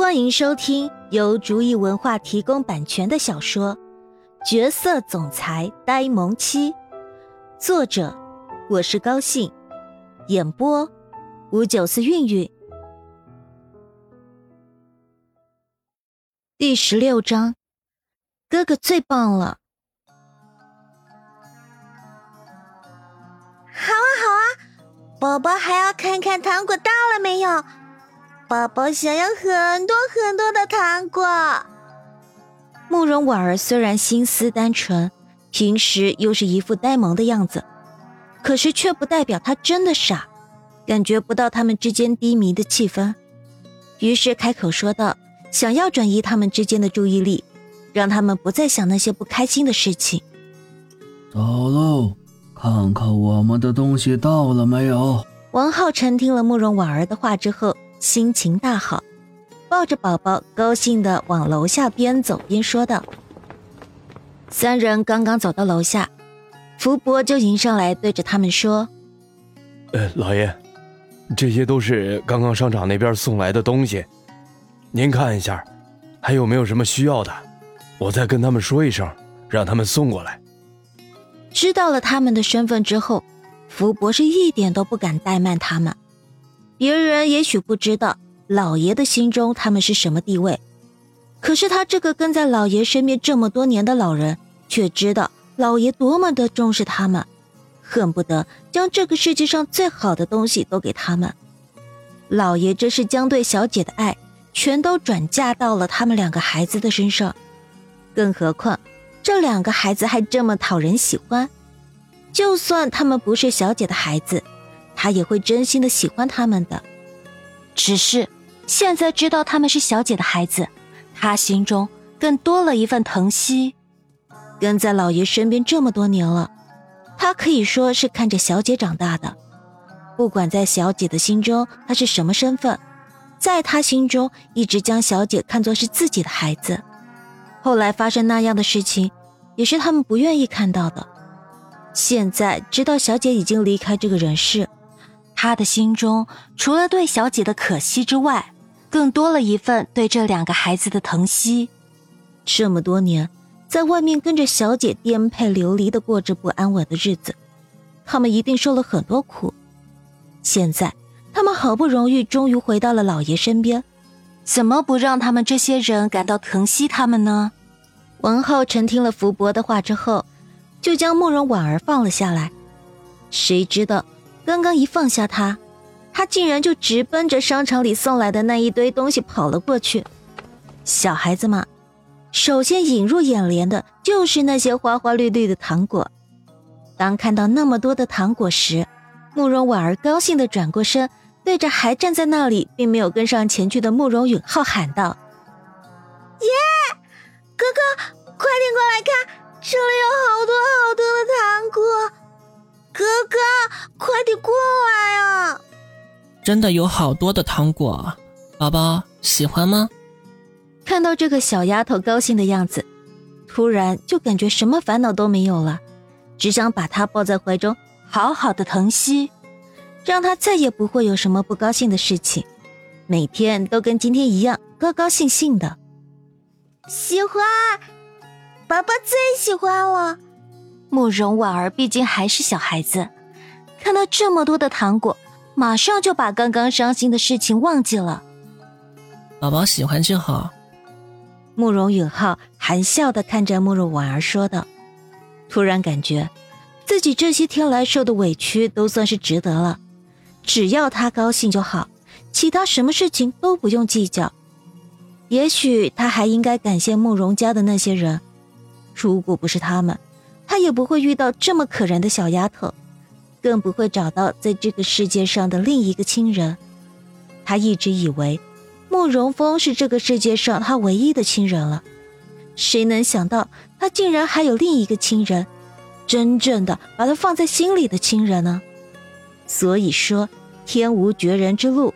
欢迎收听由竹意文化提供版权的小说《角色总裁呆萌妻》，作者我是高兴，演播五九四韵韵。第十六章，哥哥最棒了！好啊，好啊，宝宝还要看看糖果到了没有。宝宝想要很多很多的糖果。慕容婉儿虽然心思单纯，平时又是一副呆萌的样子，可是却不代表她真的傻，感觉不到他们之间低迷的气氛，于是开口说道：“想要转移他们之间的注意力，让他们不再想那些不开心的事情。”走喽，看看我们的东西到了没有。王浩辰听了慕容婉儿的话之后。心情大好，抱着宝宝，高兴的往楼下边走边说道：“三人刚刚走到楼下，福伯就迎上来，对着他们说：‘呃，老爷，这些都是刚刚商场那边送来的东西，您看一下，还有没有什么需要的？我再跟他们说一声，让他们送过来。’知道了他们的身份之后，福伯是一点都不敢怠慢他们。”别人也许不知道老爷的心中他们是什么地位，可是他这个跟在老爷身边这么多年的老人，却知道老爷多么的重视他们，恨不得将这个世界上最好的东西都给他们。老爷这是将对小姐的爱全都转嫁到了他们两个孩子的身上，更何况这两个孩子还这么讨人喜欢，就算他们不是小姐的孩子。他也会真心的喜欢他们的，只是现在知道他们是小姐的孩子，他心中更多了一份疼惜。跟在老爷身边这么多年了，他可以说是看着小姐长大的。不管在小姐的心中他是什么身份，在他心中一直将小姐看作是自己的孩子。后来发生那样的事情，也是他们不愿意看到的。现在知道小姐已经离开这个人世。他的心中除了对小姐的可惜之外，更多了一份对这两个孩子的疼惜。这么多年，在外面跟着小姐颠沛流离的过着不安稳的日子，他们一定受了很多苦。现在，他们好不容易终于回到了老爷身边，怎么不让他们这些人感到疼惜他们呢？王浩辰听了福伯的话之后，就将慕容婉儿放了下来。谁知道？刚刚一放下他，他竟然就直奔着商场里送来的那一堆东西跑了过去。小孩子嘛，首先引入眼帘的就是那些花花绿绿的糖果。当看到那么多的糖果时，慕容婉儿高兴的转过身，对着还站在那里并没有跟上前去的慕容允浩喊道：“耶，哥哥，快点过来看，这里有好多好多的糖果。”哥哥，快点过来啊！真的有好多的糖果，宝宝喜欢吗？看到这个小丫头高兴的样子，突然就感觉什么烦恼都没有了，只想把她抱在怀中，好好的疼惜，让她再也不会有什么不高兴的事情，每天都跟今天一样高高兴兴的。喜欢，宝宝最喜欢了。慕容婉儿毕竟还是小孩子，看到这么多的糖果，马上就把刚刚伤心的事情忘记了。宝宝喜欢就好。慕容允浩含笑的看着慕容婉儿说道，突然感觉自己这些天来受的委屈都算是值得了。只要他高兴就好，其他什么事情都不用计较。也许他还应该感谢慕容家的那些人，如果不是他们。他也不会遇到这么可怜的小丫头，更不会找到在这个世界上的另一个亲人。他一直以为慕容峰是这个世界上他唯一的亲人了，谁能想到他竟然还有另一个亲人，真正的把他放在心里的亲人呢？所以说，天无绝人之路，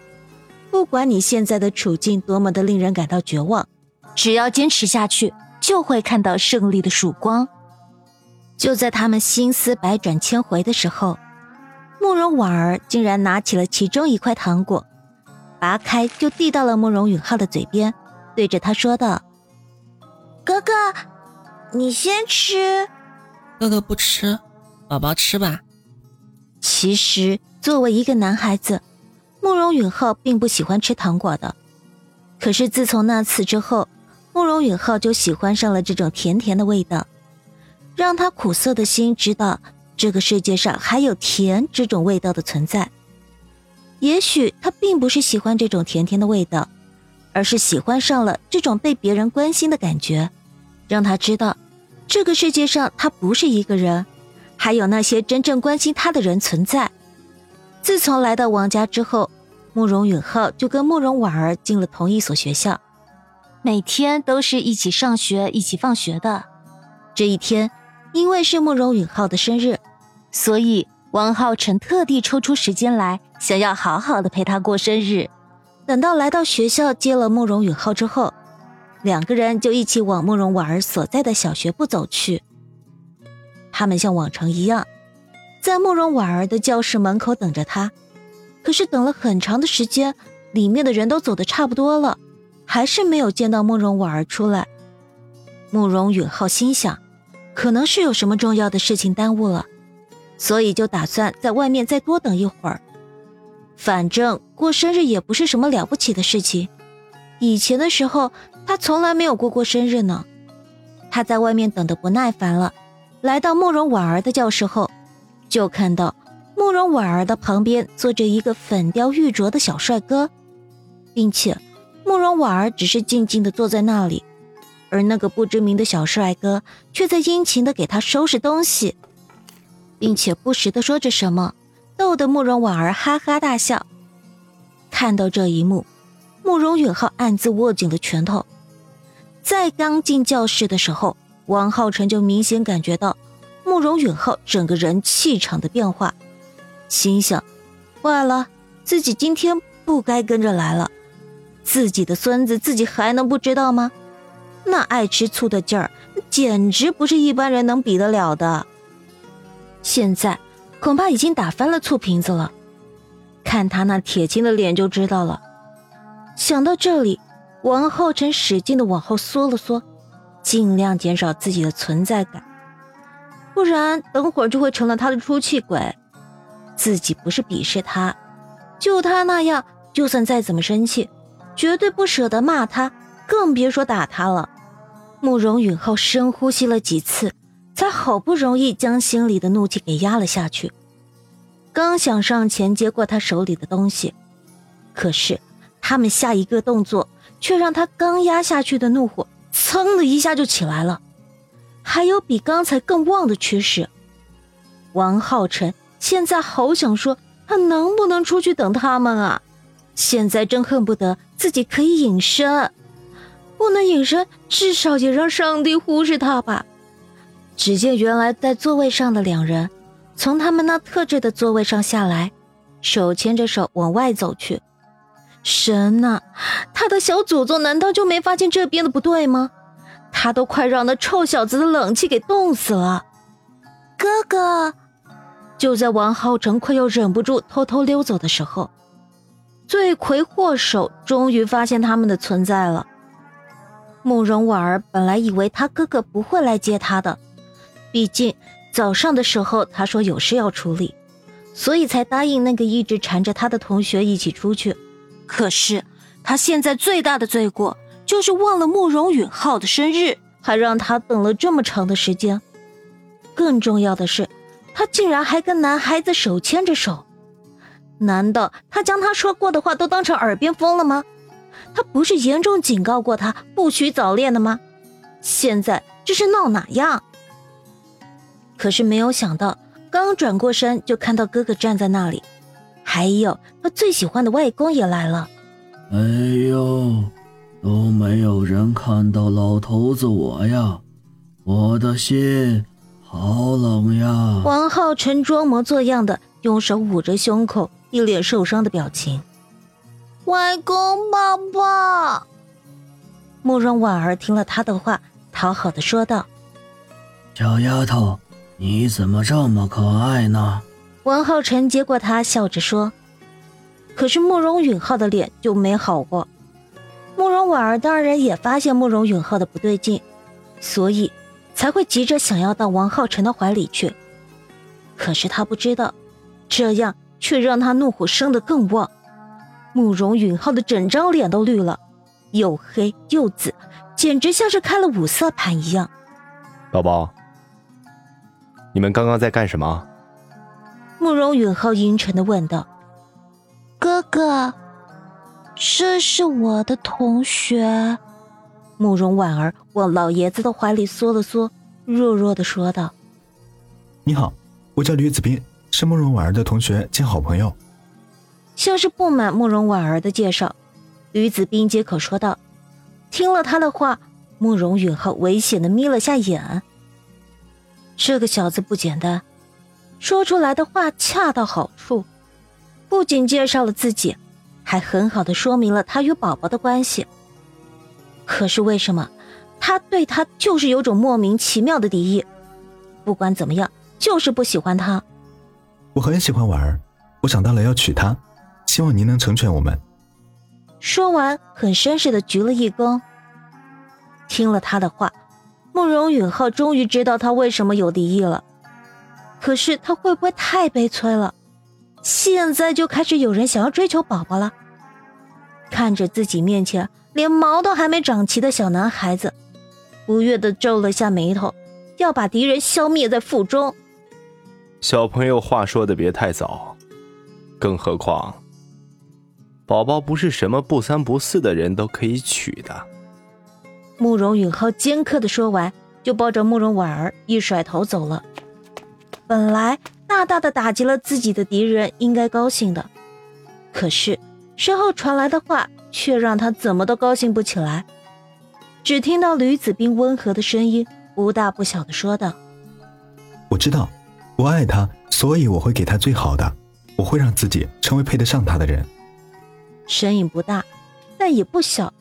不管你现在的处境多么的令人感到绝望，只要坚持下去，就会看到胜利的曙光。就在他们心思百转千回的时候，慕容婉儿竟然拿起了其中一块糖果，拔开就递到了慕容允浩的嘴边，对着他说道：“哥哥，你先吃。”哥哥不吃，宝宝吃吧。其实，作为一个男孩子，慕容允浩并不喜欢吃糖果的。可是自从那次之后，慕容允浩就喜欢上了这种甜甜的味道，让他苦涩的心知道这个世界上还有甜这种味道的存在。也许他并不是喜欢这种甜甜的味道，而是喜欢上了这种被别人关心的感觉，让他知道。这个世界上，他不是一个人，还有那些真正关心他的人存在。自从来到王家之后，慕容允浩就跟慕容婉儿进了同一所学校，每天都是一起上学、一起放学的。这一天，因为是慕容允浩的生日，所以王浩辰特地抽出时间来，想要好好的陪他过生日。等到来到学校接了慕容允浩之后。两个人就一起往慕容婉儿所在的小学部走去。他们像往常一样，在慕容婉儿的教室门口等着他。可是等了很长的时间，里面的人都走的差不多了，还是没有见到慕容婉儿出来。慕容允浩心想，可能是有什么重要的事情耽误了，所以就打算在外面再多等一会儿。反正过生日也不是什么了不起的事情。以前的时候，他从来没有过过生日呢。他在外面等得不耐烦了，来到慕容婉儿的教室后，就看到慕容婉儿的旁边坐着一个粉雕玉琢的小帅哥，并且慕容婉儿只是静静的坐在那里，而那个不知名的小帅哥却在殷勤的给他收拾东西，并且不时的说着什么，逗得慕容婉儿哈哈大笑。看到这一幕。慕容允浩暗自握紧了拳头，在刚进教室的时候，王浩辰就明显感觉到慕容允浩整个人气场的变化，心想：坏了，自己今天不该跟着来了。自己的孙子，自己还能不知道吗？那爱吃醋的劲儿，简直不是一般人能比得了的。现在恐怕已经打翻了醋瓶子了，看他那铁青的脸就知道了。想到这里，王浩辰使劲的往后缩了缩，尽量减少自己的存在感，不然等会儿就会成了他的出气鬼。自己不是鄙视他，就他那样，就算再怎么生气，绝对不舍得骂他，更别说打他了。慕容允浩深呼吸了几次，才好不容易将心里的怒气给压了下去。刚想上前接过他手里的东西，可是。他们下一个动作，却让他刚压下去的怒火噌的一下就起来了，还有比刚才更旺的趋势。王浩辰现在好想说，他能不能出去等他们啊？现在真恨不得自己可以隐身，不能隐身，至少也让上帝忽视他吧。只见原来在座位上的两人，从他们那特制的座位上下来，手牵着手往外走去。神呐，他的小祖宗难道就没发现这边的不对吗？他都快让那臭小子的冷气给冻死了。哥哥，就在王浩成快要忍不住偷偷溜走的时候，罪魁祸首终于发现他们的存在了。慕容婉儿本来以为他哥哥不会来接他的，毕竟早上的时候他说有事要处理，所以才答应那个一直缠着他的同学一起出去。可是，他现在最大的罪过就是忘了慕容允浩的生日，还让他等了这么长的时间。更重要的是，他竟然还跟男孩子手牵着手。难道他将他说过的话都当成耳边风了吗？他不是严重警告过他不许早恋的吗？现在这是闹哪样？可是没有想到，刚转过身就看到哥哥站在那里。还有他最喜欢的外公也来了。哎呦，都没有人看到老头子我呀，我的心好冷呀！王浩辰装模作样的用手捂着胸口，一脸受伤的表情。外公爸爸，慕容婉儿听了他的话，讨好的说道：“小丫头，你怎么这么可爱呢？”王浩辰接过他，笑着说：“可是慕容允浩的脸就没好过。慕容婉儿当然也发现慕容允浩的不对劲，所以才会急着想要到王浩辰的怀里去。可是他不知道，这样却让他怒火升得更旺。慕容允浩的整张脸都绿了，又黑又紫，简直像是开了五色盘一样。宝宝，你们刚刚在干什么？慕容允浩阴沉的问道：“哥哥。”这是我的同学，慕容婉儿往老爷子的怀里缩了缩，弱弱的说道：“你好，我叫吕子斌，是慕容婉儿的同学兼好朋友。”像是不满慕容婉儿的介绍，吕子斌接口说道：“听了他的话，慕容允浩危险的眯了下眼。这个小子不简单，说出来的话恰到好处，不仅介绍了自己。”还很好的说明了他与宝宝的关系。可是为什么他对他就是有种莫名其妙的敌意？不管怎么样，就是不喜欢他。我很喜欢婉儿，我想到了要娶她，希望您能成全我们。说完，很绅士的鞠了一躬。听了他的话，慕容允浩终于知道他为什么有敌意了。可是他会不会太悲催了？现在就开始有人想要追求宝宝了。看着自己面前连毛都还没长齐的小男孩子，不悦的皱了下眉头，要把敌人消灭在腹中。小朋友话说的别太早，更何况，宝宝不是什么不三不四的人都可以娶的。慕容允浩尖刻的说完，就抱着慕容婉儿一甩头走了。本来。大大的打击了自己的敌人，应该高兴的。可是身后传来的话却让他怎么都高兴不起来。只听到吕子斌温和的声音，不大不小的说道：“我知道，我爱他，所以我会给他最好的，我会让自己成为配得上他的人。”声音不大，但也不小，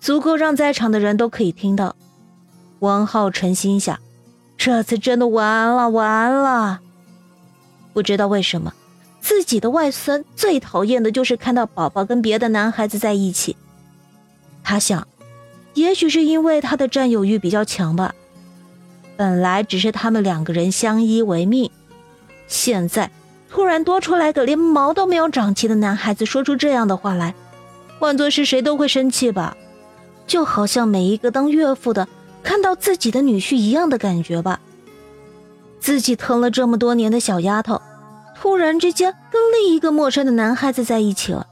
足够让在场的人都可以听到。王浩辰心想：这次真的完了，完了。不知道为什么，自己的外孙最讨厌的就是看到宝宝跟别的男孩子在一起。他想，也许是因为他的占有欲比较强吧。本来只是他们两个人相依为命，现在突然多出来个连毛都没有长齐的男孩子，说出这样的话来，换做是谁都会生气吧？就好像每一个当岳父的看到自己的女婿一样的感觉吧。自己疼了这么多年的小丫头。突然之间跟另一个陌生的男孩子在一起了，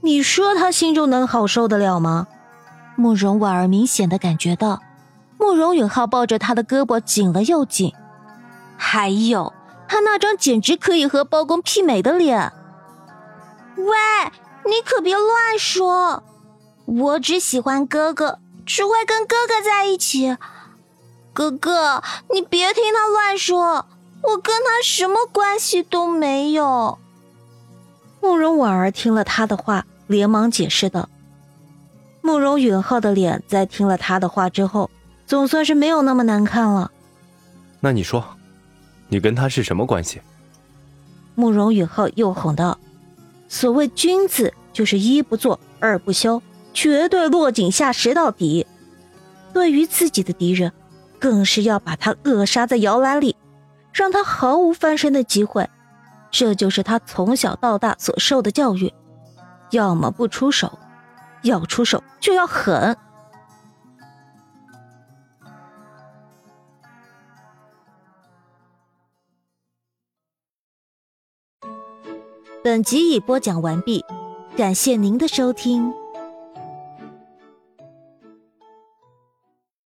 你说他心中能好受得了吗？慕容婉儿明显的感觉到，慕容允浩抱着她的胳膊紧了又紧，还有他那张简直可以和包公媲美的脸。喂，你可别乱说，我只喜欢哥哥，只会跟哥哥在一起。哥哥，你别听他乱说。我跟他什么关系都没有。慕容婉儿听了他的话，连忙解释道：“慕容允浩的脸在听了他的话之后，总算是没有那么难看了。那你说，你跟他是什么关系？”慕容允浩又哄道：“所谓君子，就是一不做二不休，绝对落井下石到底。对于自己的敌人，更是要把他扼杀在摇篮里。”让他毫无翻身的机会，这就是他从小到大所受的教育。要么不出手，要出手就要狠。本集已播讲完毕，感谢您的收听。